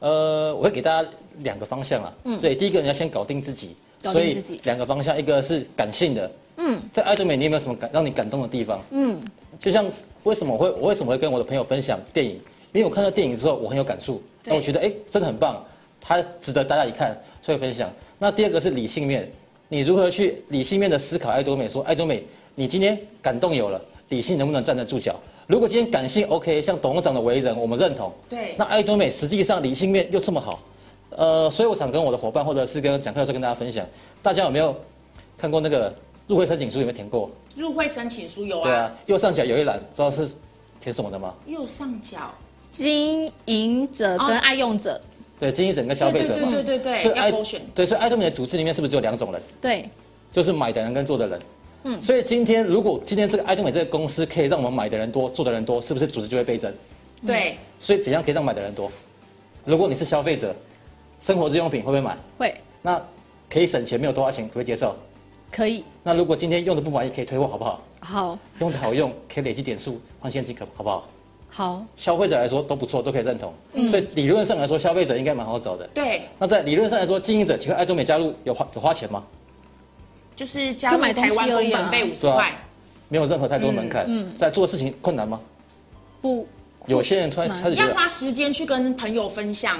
呃，我会给大家两个方向啊。嗯，对，第一个你要先搞定自己，
搞定自己。所以
两个方向，一个是感性的。嗯，在爱多美，你有没有什么感让你感动的地方？嗯，就像为什么我会我为什么会跟我的朋友分享电影？因为我看到电影之后，我很有感触，那我觉得哎，真的很棒，它值得大家一看，所以分享。那第二个是理性面。你如何去理性面的思考爱多美？说爱多美，你今天感动有了，理性能不能站得住脚？如果今天感性 OK，像董事长的为人我们认同，
对，
那爱多美实际上理性面又这么好，呃，所以我想跟我的伙伴或者是跟讲课的时候跟大家分享，大家有没有看过那个入会申请书？有没有填过？
入会申请书有啊。
对啊，右上角有一栏，知道是填什么的吗？
右上角，
经营者跟爱用者。哦、
对，经营者跟消费者嘛。
对对对对对。
是爱
勾选。
对，所以爱多美的组织里面是不是只有两种人？
对。
就是买的人跟做的人。嗯。所以今天如果今天这个爱多美这个公司可以让我们买的人多，做的人多，是不是组织就会倍增？
对。
所以怎样可以让买的人多？如果你是消费者。生活日用品会不会买？
会。
那可以省钱，没有多花钱，可不可以接受？
可以。
那如果今天用的不满意，可以退货，好不好？
好。
用的好用，可以累积点数换现金，可好不好？
好。
消费者来说都不错，都可以认同。嗯。所以理论上来说，消费者应该蛮好找的。
对。
那在理论上来说，经营者请问爱多美加入有花有花钱吗？
就是加入台湾工本费五十块，
没有任何太多门槛。嗯。在做事情困难吗？
不。
有些人突然开始
要花时间去跟朋友分享。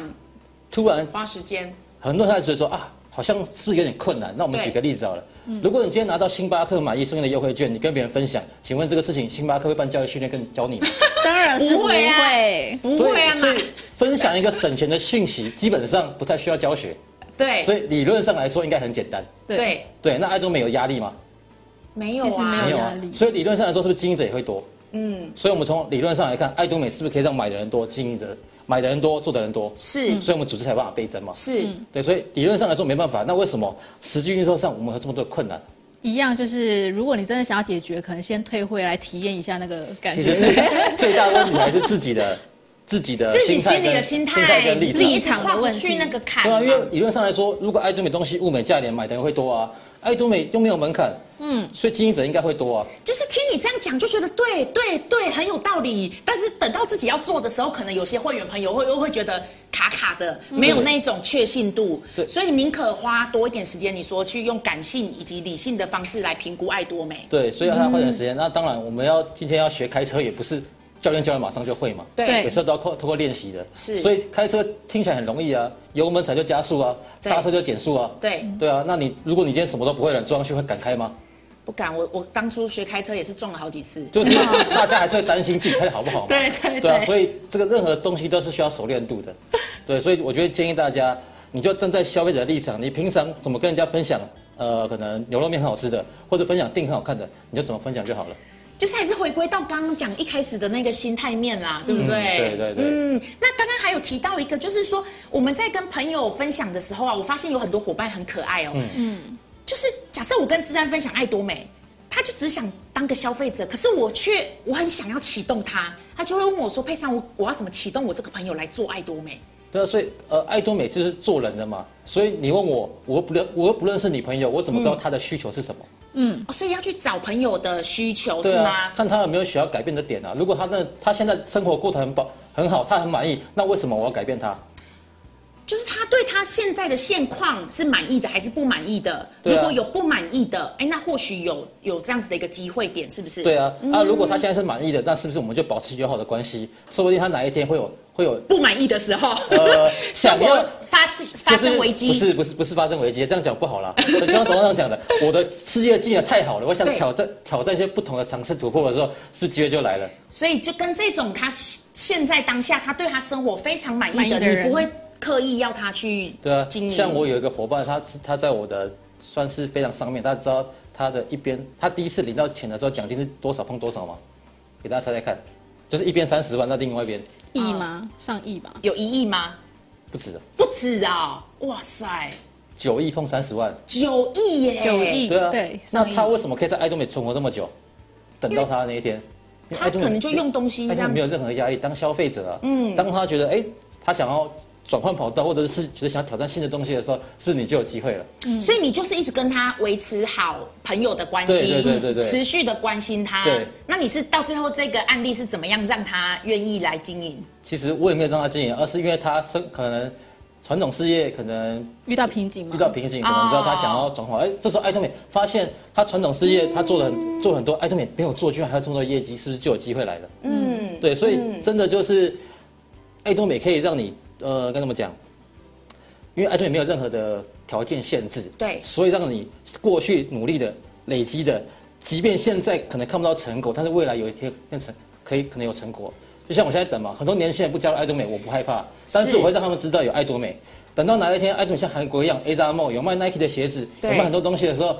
突然
花时间，
很多人开始觉得说啊，好像是不是有点困难？那我们举个例子好了。如果你今天拿到星巴克买一送一的优惠券，你跟别人分享，请问这个事情星巴克会办教育训练跟教你吗？
当然是不会，
不会啊。
所以分享一个省钱的讯息，基本上不太需要教学。
对。
所以理论上来说，应该很简单。
对。
对，那爱多美有压力吗？
没有啊，
没有压力。
所以理论上来说，是不是经营者也会多？嗯。所以我们从理论上来看，爱多美是不是可以让买的人多，经营者？买的人多，做的人多，
是，
所以我们组织才有办法倍增嘛。
是，
对，所以理论上来说没办法。那为什么实际运作上我们有这么多困难？
一样，就是如果你真的想要解决，可能先退会来体验一下那个感觉。
其实最最大的问题还是自己的。自己的自己心里的心态跟立场
的问题，那个坎。
对啊，因为理论上来说，如果爱多美东西物美价廉，买的人会多啊。爱多美又没有门槛，嗯，所以经营者应该会多啊。
就是听你这样讲，就觉得对对对，很有道理。但是等到自己要做的时候，可能有些会员朋友会又会觉得卡卡的，没有那种确信度。对，所以宁可花多一点时间，你说去用感性以及理性的方式来评估爱多美。
对，所以要他花点时间。那当然，我们要今天要学开车，也不是。教练教练马上就会嘛？
对，
有时候都要靠通过练习的。
是，
所以开车听起来很容易啊，油门踩就加速啊，刹车就减速啊。
对，
对啊。那你如果你今天什么都不会了，撞上去会敢开吗？
不敢。我我当初学开车也是撞了好几次。
就是 大家还是会担心自己开的好不好嘛？
对对对。
对啊，所以这个任何东西都是需要熟练度的。对，所以我觉得建议大家，你就站在消费者的立场，你平常怎么跟人家分享？呃，可能牛肉面很好吃的，或者分享店很好看的，你就怎么分享就好了。
就是还是回归到刚刚讲一开始的那个心态面啦，对不对？
嗯、对对对。
嗯，那刚刚还有提到一个，就是说我们在跟朋友分享的时候啊，我发现有很多伙伴很可爱哦。嗯。就是假设我跟资安分享爱多美，他就只想当个消费者，可是我却我很想要启动他，他就会问我说：“佩珊，我我要怎么启动我这个朋友来做爱多美？”
对啊，所以呃，爱多美就是做人的嘛，所以你问我，我又不认，我又不认识你朋友，我怎么知道他的需求是什么？
嗯，哦，所以要去找朋友的需求是吗？
看他有没有需要改变的点啊。如果他那他现在生活过得很饱很好，他很满意，那为什么我要改变他？
就是他对他现在的现况是满意的还是不满意的？如果有不满意的，哎，那或许有有这样子的一个机会点，是不是？
对啊，啊，如果他现在是满意的，那是不是我们就保持友好的关系？说不定他哪一天会有会有
不满意的时候，
呃，想要
发生发生危机，
不是不是不是发生危机，这样讲不好啦。就像董事长讲的，我的事业经验太好了，我想挑战挑战一些不同的尝试突破的时候，是不是机会就来了？
所以就跟这种他现在当下他对他生活非常满意的，你不会。刻意要他去
对啊，像我有一个伙伴，他他在我的算是非常上面，大家知道他的一边，他第一次领到钱的时候，奖金是多少碰多少吗？给大家猜猜看，就是一边三十万，那另外一边
亿吗？上亿吧？
有一亿吗？
不止，
不止啊！哇塞，
九亿碰三十万，
九亿耶！
九亿
对啊，
对。
那他为什么可以在爱多美存活这么久？等到他那一天，
他可能就用东西，
他没有任何压力，当消费者啊，嗯，当他觉得哎，他想要。转换跑道，或者是觉得想要挑战新的东西的时候，是不是你就有机会了？
嗯，所以你就是一直跟他维持好朋友的关系，
对对对对对，
持续的关心他。
对，
那你是到最后这个案例是怎么样让他愿意来经营？
其实我也没有让他经营，而是因为他生可能传统事业可能
遇到瓶颈嘛，
遇到瓶颈，可能知道他想要转换。哎、哦，这时候爱多美发现他传统事业他做了很做很多，爱多美没有做，居然还有这么多业绩，是不是就有机会来了？嗯，对，所以真的就是爱多美可以让你呃，跟他们讲。因为爱多美没有任何的条件限制，
对，
所以让你过去努力的累积的，即便现在可能看不到成果，但是未来有一天变成可以可能有成果。就像我现在等嘛，很多年轻人不加入爱多美，我不害怕，但是我会让他们知道有爱多美。等到哪一天爱多美像韩国一样，A 扎梦有卖 Nike 的鞋子，有卖很多东西的时候，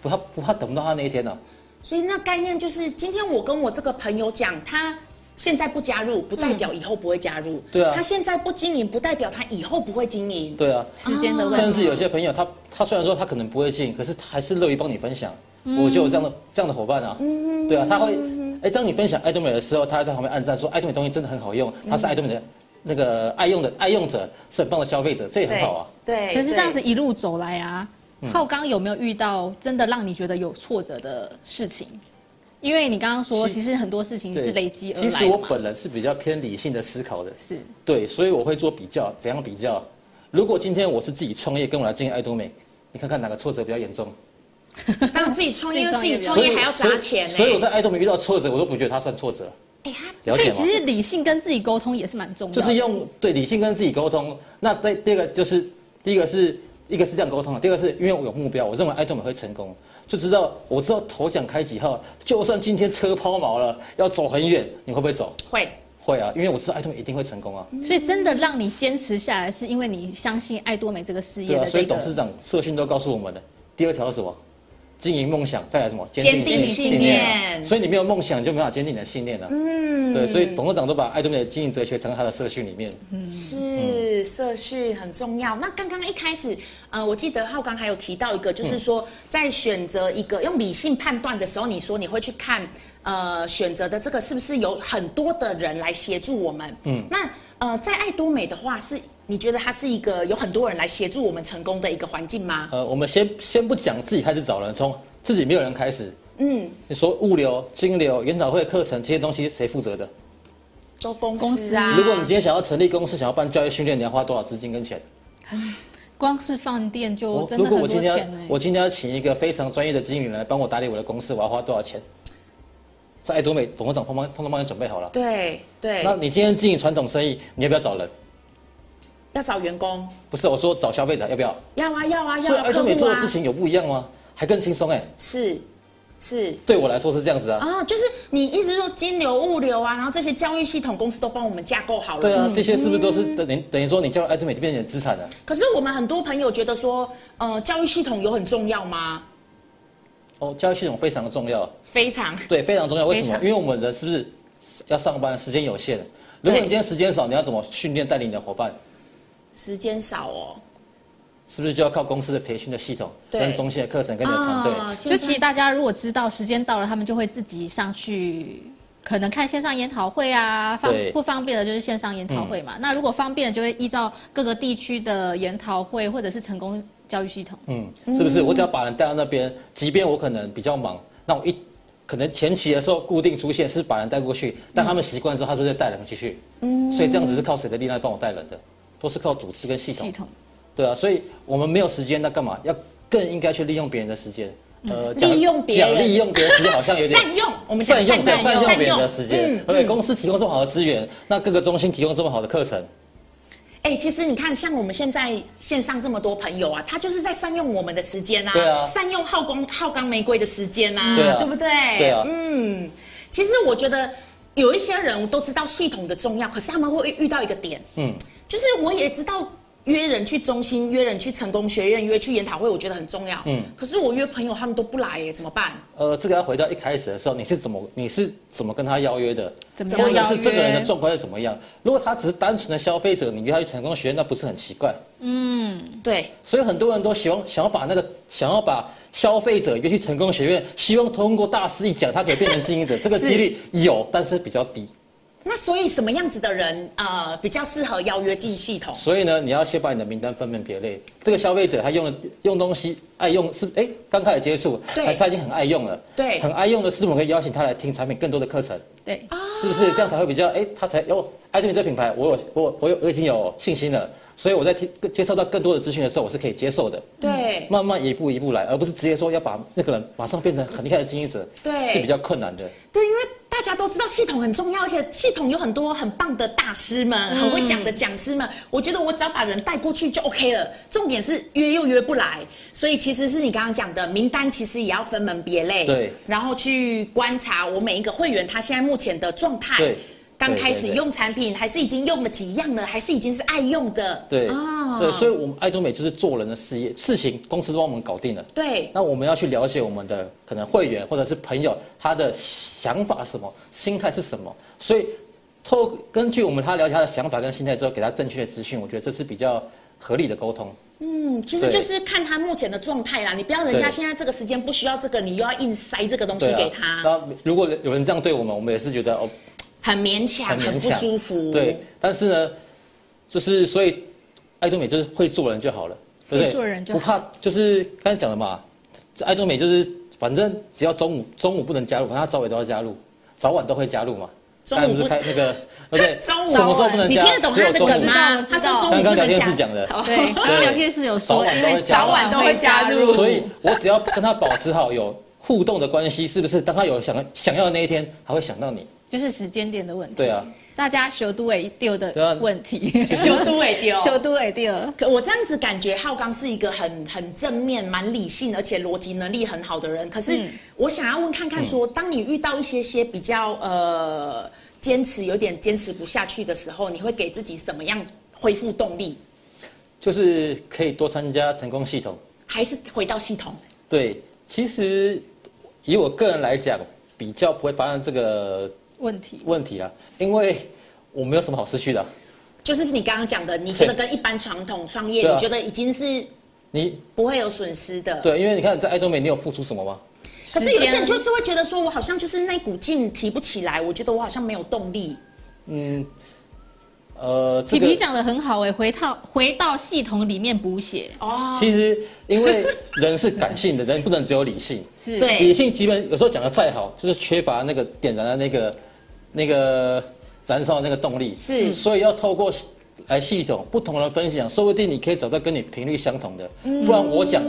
不怕不怕等不到他那一天呢、啊？
所以那概念就是，今天我跟我这个朋友讲，他现在不加入，不代表以后不会加入。
对啊。
他现在不经营，不代表他以后不会经营。
对啊。
时间的问题。
甚至有些朋友，他他虽然说他可能不会经营，可是他还是乐于帮你分享。嗯、我就有这样的这样的伙伴啊。嗯。对啊，他会，哎，当你分享爱多美的时候，他还在旁边暗赞说爱多美东西真的很好用，他是爱多美的那个爱用的爱用者，是很棒的消费者，这也很好啊。
对。
可是这样子一路走来啊，浩刚有没有遇到真的让你觉得有挫折的事情？因为你刚刚说，其实很多事情是累积而来。
其实我本人是比较偏理性的思考的，
是
对，所以我会做比较，怎样比较？如果今天我是自己创业，跟我来经营爱多美，你看看哪个挫折比较严重？
当然自己创业，自己创业还要砸钱。
所以我在爱多美遇到挫折，我都不觉得它算挫折。
哎，
所以其实理性跟自己沟通也是蛮重要的。
就是用对理性跟自己沟通。那在第二个就是第一个是一个是这样沟通的，第二个是因为我有目标，我认为爱多美会成功。就知道，我知道头奖开几号，就算今天车抛锚了，要走很远，你会不会走？
会，
会啊，因为我知道爱多美一定会成功啊。
所以真的让你坚持下来，是因为你相信爱多美这个事业的、这个。对啊，
所以董事长社训都告诉我们的，第二条是什么？经营梦想，再来什么？
坚定信念。
所以你没有梦想，你就没法坚定你的信念了。嗯，对，所以董事长都把爱多美的经营哲学藏在他的社训里面。
嗯，是社训很重要。那刚刚一开始，呃，我记得浩刚还有提到一个，就是说在选择一个用理性判断的时候，你说你会去看，呃，选择的这个是不是有很多的人来协助我们？嗯，那呃，在爱多美的话是。你觉得它是一个有很多人来协助我们成功的一个环境吗？
呃，我们先先不讲自己开始找人，从自己没有人开始。嗯，你说物流、金流、研讨会、课程这些东西谁负责的？
做公司啊。
如果你今天想要成立公司，想要办教育训练，你要花多少资金跟钱？
光是饭店就真的很多钱。如果我今
天我今天要请一个非常专业的经理人来帮我打理我的公司，我要花多少钱？在爱多美董事长通通帮你准备好了。
对对。
那你今天经营传统生意，你要不要找人？
要找员工？
不是，我说找消费者要不要？
要啊，要啊，要啊。
所以爱多美做的事情有不一样吗？还更轻松哎。
是，是。
对我来说是这样子啊。
啊，就是你意思说金流、物流啊，然后这些教育系统公司都帮我们架构好了。
对啊，这些是不是都是等于等于说你叫爱多美就变成资产了？
可是我们很多朋友觉得说，呃，教育系统有很重要吗？
哦，教育系统非常的重要。
非常。
对，非常重要。为什么？因为我们人是不是要上班，时间有限？如果你今天时间少，你要怎么训练带领你的伙伴？
时间少哦，
是不是就要靠公司的培训的系统，跟中心的课程，跟你的团队？
哦、就其实大家如果知道时间到了，他们就会自己上去，可能看线上研讨会啊，方不方便的就是线上研讨会嘛。嗯、那如果方便的，就会依照各个地区的研讨会或者是成功教育系统。
嗯，是不是？我只要把人带到那边，即便我可能比较忙，那我一可能前期的时候固定出现是把人带过去，但他们习惯之后，他就会带人继续。嗯，所以这样子是靠谁的力量帮我带人的？都是靠组织跟系统，系统，对啊，所以我们没有时间，那干嘛？要更应该去利用别人的时间，呃，
利用别人，
讲利用别人时间好像有点
善用，我们
善用善用别人的时间，对，公司提供这么好的资源，那各个中心提供这么好的课程，
哎，其实你看，像我们现在线上这么多朋友啊，他就是在善用我们的时间啊，
对啊，
善用浩光浩刚玫瑰的时间啊，
对啊，
对不对？
对啊，
嗯，其实我觉得有一些人都知道系统的重要，可是他们会遇到一个点，嗯。就是我也知道约人去中心，约人去成功学院，约去研讨会，我觉得很重要。嗯，可是我约朋友他们都不来耶，怎么办？
呃，这个要回到一开始的时候，你是怎么你是怎么跟他邀约的？
怎么邀约？
是这个人的状况是怎么样？如果他只是单纯的消费者，你约他去成功学院，那不是很奇怪？
嗯，对。
所以很多人都希望想要把那个想要把消费者约去成功学院，希望通过大师一讲，他可以变成经营者，这个几率有，但是比较低。
那所以什么样子的人呃比较适合邀约进系统？
所以呢，你要先把你的名单分门别类。这个消费者他用的用东西爱用是哎刚开始接触，还是他已经很爱用了？
对，
很爱用的是我们可以邀请他来听产品更多的课程。
对，
是不是这样才会比较哎他才有爱特美这个品牌我有我我有我已经有信心了，所以我在听接受到更多的资讯的时候我是可以接受的。
对，
慢慢一步一步来，而不是直接说要把那个人马上变成很厉害的经营者，
对，
是比较困难的。
对，因为。大家都知道系统很重要，而且系统有很多很棒的大师们，很会讲的讲师们。我觉得我只要把人带过去就 OK 了。重点是约又约不来，所以其实是你刚刚讲的名单，其实也要分门别类，
对，
然后去观察我每一个会员他现在目前的状态。
对，
刚开始用产品，还是已经用了几样了，还是已经是爱用的？
对，哦、对，所以，我们爱多美就是做人的事业，事情公司都帮我们搞定了。
对，
那我们要去了解我们的可能会员或者是朋友他的想法是什么，心态是什么，所以透根据我们他了解他的想法跟心态之后，给他正确的资讯，我觉得这是比较合理的沟通。
嗯，其实就是看他目前的状态啦。你不要人家现在这个时间不需要这个，你又要硬塞这个东西给他。
啊、然后如果有人这样对我们，我们也是觉得哦。
很勉强，很，很不舒服。
对，但是呢，就是所以，爱多美就是会做人就好了，对不对？
会做人就好，
不怕，就是刚才讲的嘛。这爱多美就是反正只要中午中午不能加入，反正他早晚都要加入，早晚都会加入嘛。
中午不
开那个，对，
中午
什么时候不能加？
你听得懂他的梗吗？他说中午不能加。刚刚
聊天室讲的，
对，刚刚聊天室有说，
因为
早晚都会加入，
所以我只要跟他保持好有互动的关系，是不是？当他有想想要的那一天，他会想到你。
就是时间点的问题。
对啊，
大家修都会丢的问题。
修都会丢，
修都会丢。
可我这样子感觉，浩刚是一个很很正面、蛮理性，而且逻辑能力很好的人。可是我想要问看看说，说、嗯、当你遇到一些些比较呃坚持、有点坚持不下去的时候，你会给自己什么样恢复动力？
就是可以多参加成功系统，
还是回到系统？
对，其实以我个人来讲，比较不会发生这个。
问题
问题啊，因为我没有什么好失去的，
就是你刚刚讲的，你觉得跟一般传统创业，你觉得已经是你不会有损失的。
对，因为你看在爱多美，你有付出什么吗？
可是有些人就是会觉得说，我好像就是那股劲提不起来，我觉得我好像没有动力。嗯。
呃，
皮皮讲的很好哎，回到回到系统里面补血
哦。其实因为 人是感性的，人不能只有理性。
是，
对。
理性基本有时候讲的再好，就是缺乏那个点燃的那个那个燃烧的那个动力。
是。
所以要透过来系统不同的分享，说不定你可以找到跟你频率相同的。不然我讲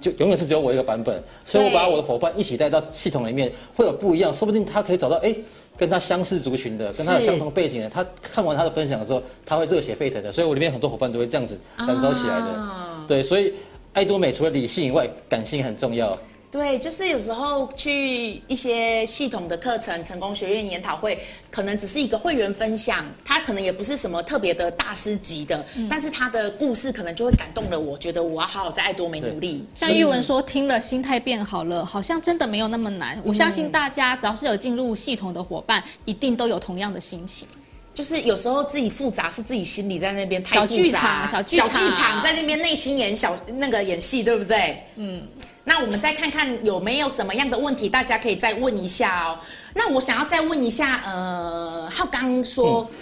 就永远是只有我一个版本，所以我把我的伙伴一起带到系统里面，会有不一样，说不定他可以找到哎。跟他相似族群的，跟他有相同背景的，他看完他的分享的时候，他会热血沸腾的。所以我里面很多伙伴都会这样子燃烧起来的。啊、对，所以爱多美除了理性以外，感性很重要。
对，就是有时候去一些系统的课程、成功学院研讨会，可能只是一个会员分享，他可能也不是什么特别的大师级的，嗯、但是他的故事可能就会感动了我，觉得我要好好在爱多美努力。
像玉文说，听了心态变好了，好像真的没有那么难。我相信大家只要是有进入系统的伙伴，一定都有同样的心情。
就是有时候自己复杂，是自己心里在那边太复杂，
小剧场，小剧场，
小剧场在那边内心演小那个演戏，对不对？嗯。那我们再看看有没有什么样的问题，大家可以再问一下哦。那我想要再问一下，呃，浩刚说，嗯、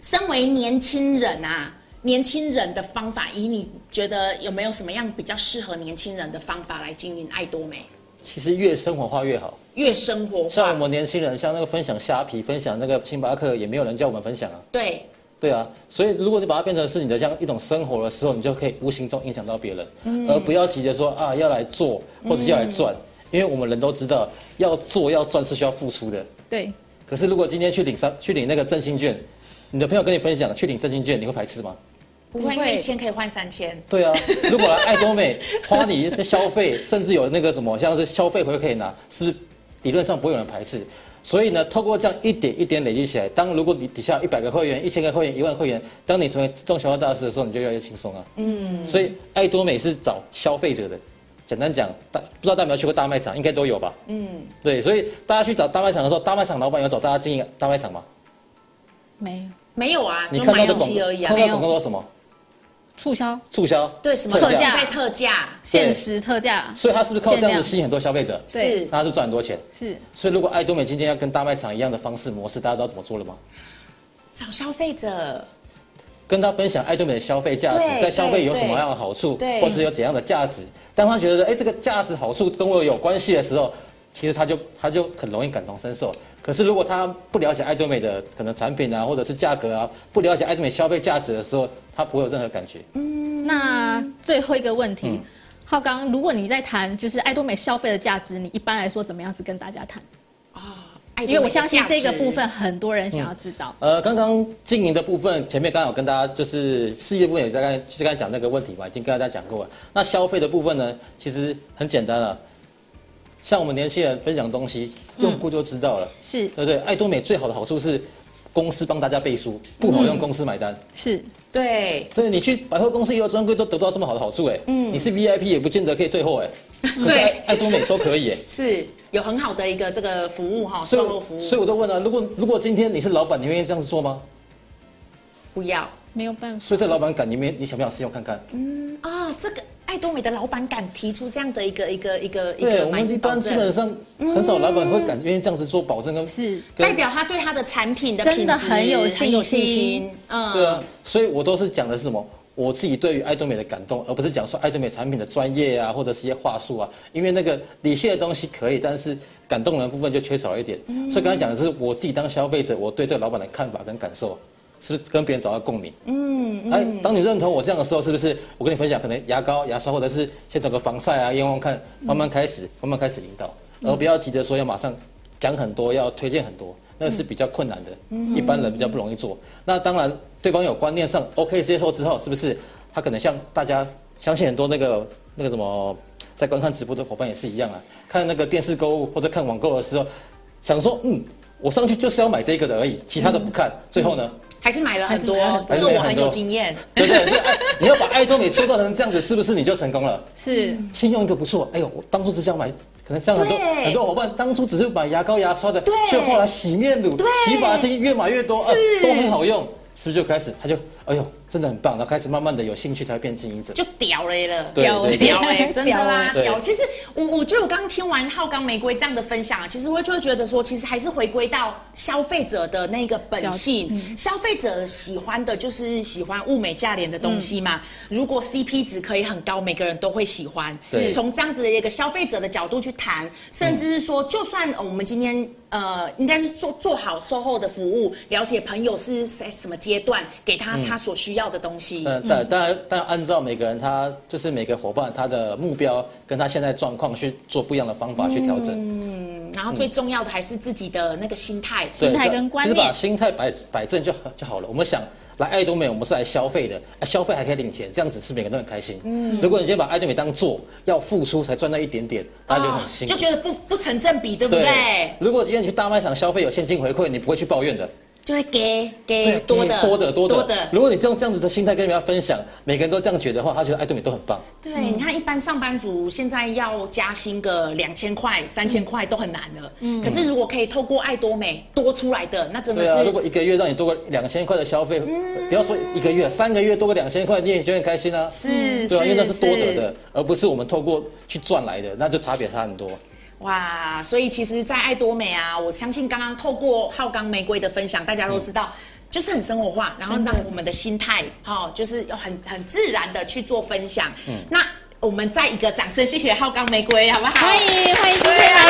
身为年轻人啊，年轻人的方法，以你觉得有没有什么样比较适合年轻人的方法来经营爱多美？
其实越生活化越好，
越生活化。
像我们年轻人，像那个分享虾皮、分享那个星巴克，也没有人叫我们分享啊。
对。
对啊，所以如果你把它变成是你的像一种生活的时候，你就可以无形中影响到别人，嗯、而不要急着说啊要来做或者要来赚，嗯、因为我们人都知道要做要赚是需要付出的。
对。
可是如果今天去领三去领那个振兴券，你的朋友跟你分享去领振兴券，你会排斥吗？
不会，因为一千可以换三千。
对啊，如果来爱多美 花你的消费，甚至有那个什么像是消费回馈可以拿，是不是理论上不会有人排斥？所以呢，透过这样一点一点累积起来，当如果你底下一百个会员、一千个会员、一万会员，当你成为自动消费大师的时候，你就越来越轻松啊。嗯。所以爱多美是找消费者的，简单讲，大不知道大家有没有去过大卖场，应该都有吧？嗯。对，所以大家去找大卖场的时候，大卖场老板有找大家经营大卖场吗？
没有，
没有啊。
你看到的广告，看到广告说什么？
促销，
促销，
对，什么特价，在特价，
限时特价，
所以他是不是靠这样子吸引很多消费者？
是，
那他是赚很多钱。
是，
所以如果爱多美今天要跟大卖场一样的方式模式，大家知道怎么做了吗？
找消费者，
跟他分享爱多美的消费价值，在消费有什么样的好处，或者有怎样的价值，当他觉得哎，这个价值好处跟我有关系的时候。其实他就他就很容易感同身受，可是如果他不了解爱多美的可能产品啊，或者是价格啊，不了解爱多美消费价值的时候，他不会有任何感觉。
嗯，那最后一个问题，嗯、浩刚，如果你在谈就是爱多美消费的价值，你一般来说怎么样子跟大家谈？啊、哦，因为我相信这个部分很多人想要知道。
嗯、呃，刚刚经营的部分，前面刚刚有跟大家就是事业部分也大概就是刚才讲那个问题嘛，已经跟大家讲过了。那消费的部分呢，其实很简单了。像我们年轻人分享东西，用过就知道了，
是
对不对？爱多美最好的好处是公司帮大家背书，不好用公司买单。
是，
对，
对，你去百货公司也有专柜都得不到这么好的好处哎。嗯，你是 VIP 也不见得可以退货哎。对，爱多美都可以哎。
是有很好的一个这个服务哈，售后服务。
所以我都问了，如果如果今天你是老板，你愿意这样子做吗？
不要，
没有办法。
所以这老板敢，你没你想不想试用看看？
嗯啊，这个。爱多美的老板敢提出这样的一个一个一个一个，
对，我们一般基本上很少老板会敢愿意这样子做保证，跟
是
代表他对他的产品的
真的很有信心。
嗯，
对啊，所以我都是讲的是什么？我自己对于爱多美的感动，而不是讲说爱多美产品的专业啊，或者是一些话术啊。因为那个理性的东西可以，但是感动人的部分就缺少一点。所以刚才讲的是我自己当消费者，我对这个老板的看法跟感受。是不是跟别人找到共鸣？嗯，哎，当你认同我这样的时候，是不是我跟你分享，可能牙膏、牙刷，或者是先找个防晒啊，用用看，慢慢开始，慢慢开始引导，而不要急着说要马上讲很多，要推荐很多，那是比较困难的，一般人比较不容易做。那当然，对方有观念上 OK 接受之后，是不是他可能像大家相信很多那个那个什么，在观看直播的伙伴也是一样啊，看那个电视购物或者看网购的时候，想说嗯，我上去就是要买这个的而已，其他的不看，最后呢？
还是买了很多，这个我很有经验。
对对，是爱，你要把爱多美塑造成这样子，是不是你就成功了？
是，
先用一个不错。哎呦，我当初只想买，可能像很多很多伙伴当初只是买牙膏、牙刷的，却后来洗面乳、洗发精越买越多，啊，都很好用，是不是就开始他就哎呦。真的很棒，然后开始慢慢的有兴趣才会变经营者，
就屌了了，
屌
屌哎，真的啦，屌。其实我我觉得我刚刚听完浩刚玫瑰这样的分享，其实我就会觉得说，其实还是回归到消费者的那个本性，嗯、消费者喜欢的就是喜欢物美价廉的东西嘛。嗯、如果 CP 值可以很高，每个人都会喜欢。是从这样子的一个消费者的角度去谈，甚至是说，就算我们今天呃，应该是做做好售后的服务，了解朋友是在什么阶段，给他他所需要。要的东西，
嗯，当当然，当然按照每个人他就是每个伙伴他的目标跟他现在状况去做不一样的方法去调整，
嗯，然后最重要的还是自己的那个心态，
心态跟观念，
心态摆摆正就就好了。我们想来爱多美，我们是来消费的，消费还可以领钱，这样子是每个人都很开心。嗯，如果你今天把爱多美当做要付出才赚到一点点，大家就很辛苦，
就觉得不不成正比，对不对？对。
如果今天你去大卖场消费有现金回馈，你不会去抱怨的。
就会给给多的
多的多的。如果你是用这样子的心态跟人家分享，每个人都这样觉得的话，他觉得爱多美都很棒。
对，你看一般上班族现在要加薪个两千块、三千块都很难了。嗯。可是如果可以透过爱多美多出来的，那真的是。
如果一个月让你多个两千块的消费，不要说一个月，三个月多个两千块，你也觉得很开心啊。
是，
对啊，因为那是多得的，而不是我们透过去赚来的，那就差别差很多。
哇，所以其实，在爱多美啊，我相信刚刚透过浩刚玫瑰的分享，大家都知道。就是很生活化，然后让我们的心态，哈的，就是要很很自然的去做分享。嗯，那。我们再一个掌声，谢谢浩刚玫瑰，好不好？
欢迎欢迎今天来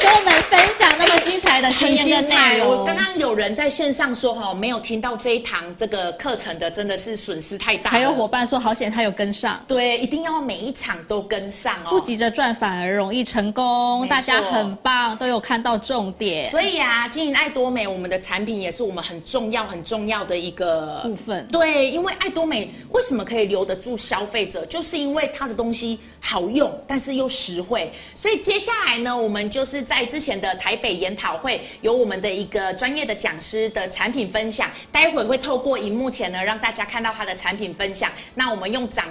跟我们分享那么精彩的经验跟内容。
我刚刚有人在线上说哈，没有听到这一堂这个课程的，真的是损失太大。
还有伙伴说好险他有跟上，
对，一定要每一场都跟上哦。
不急着赚反而容易成功，大家很棒，都有看到重点。
所以啊，经营爱多美，我们的产品也是我们很重要很重要的一个
部分。
对，因为爱多美为什么可以留得住消费者，就是因为它的东西。东西好用，但是又实惠，所以接下来呢，我们就是在之前的台北研讨会，有我们的一个专业的讲师的产品分享，待会会透过荧幕前呢，让大家看到他的产品分享。那我们用掌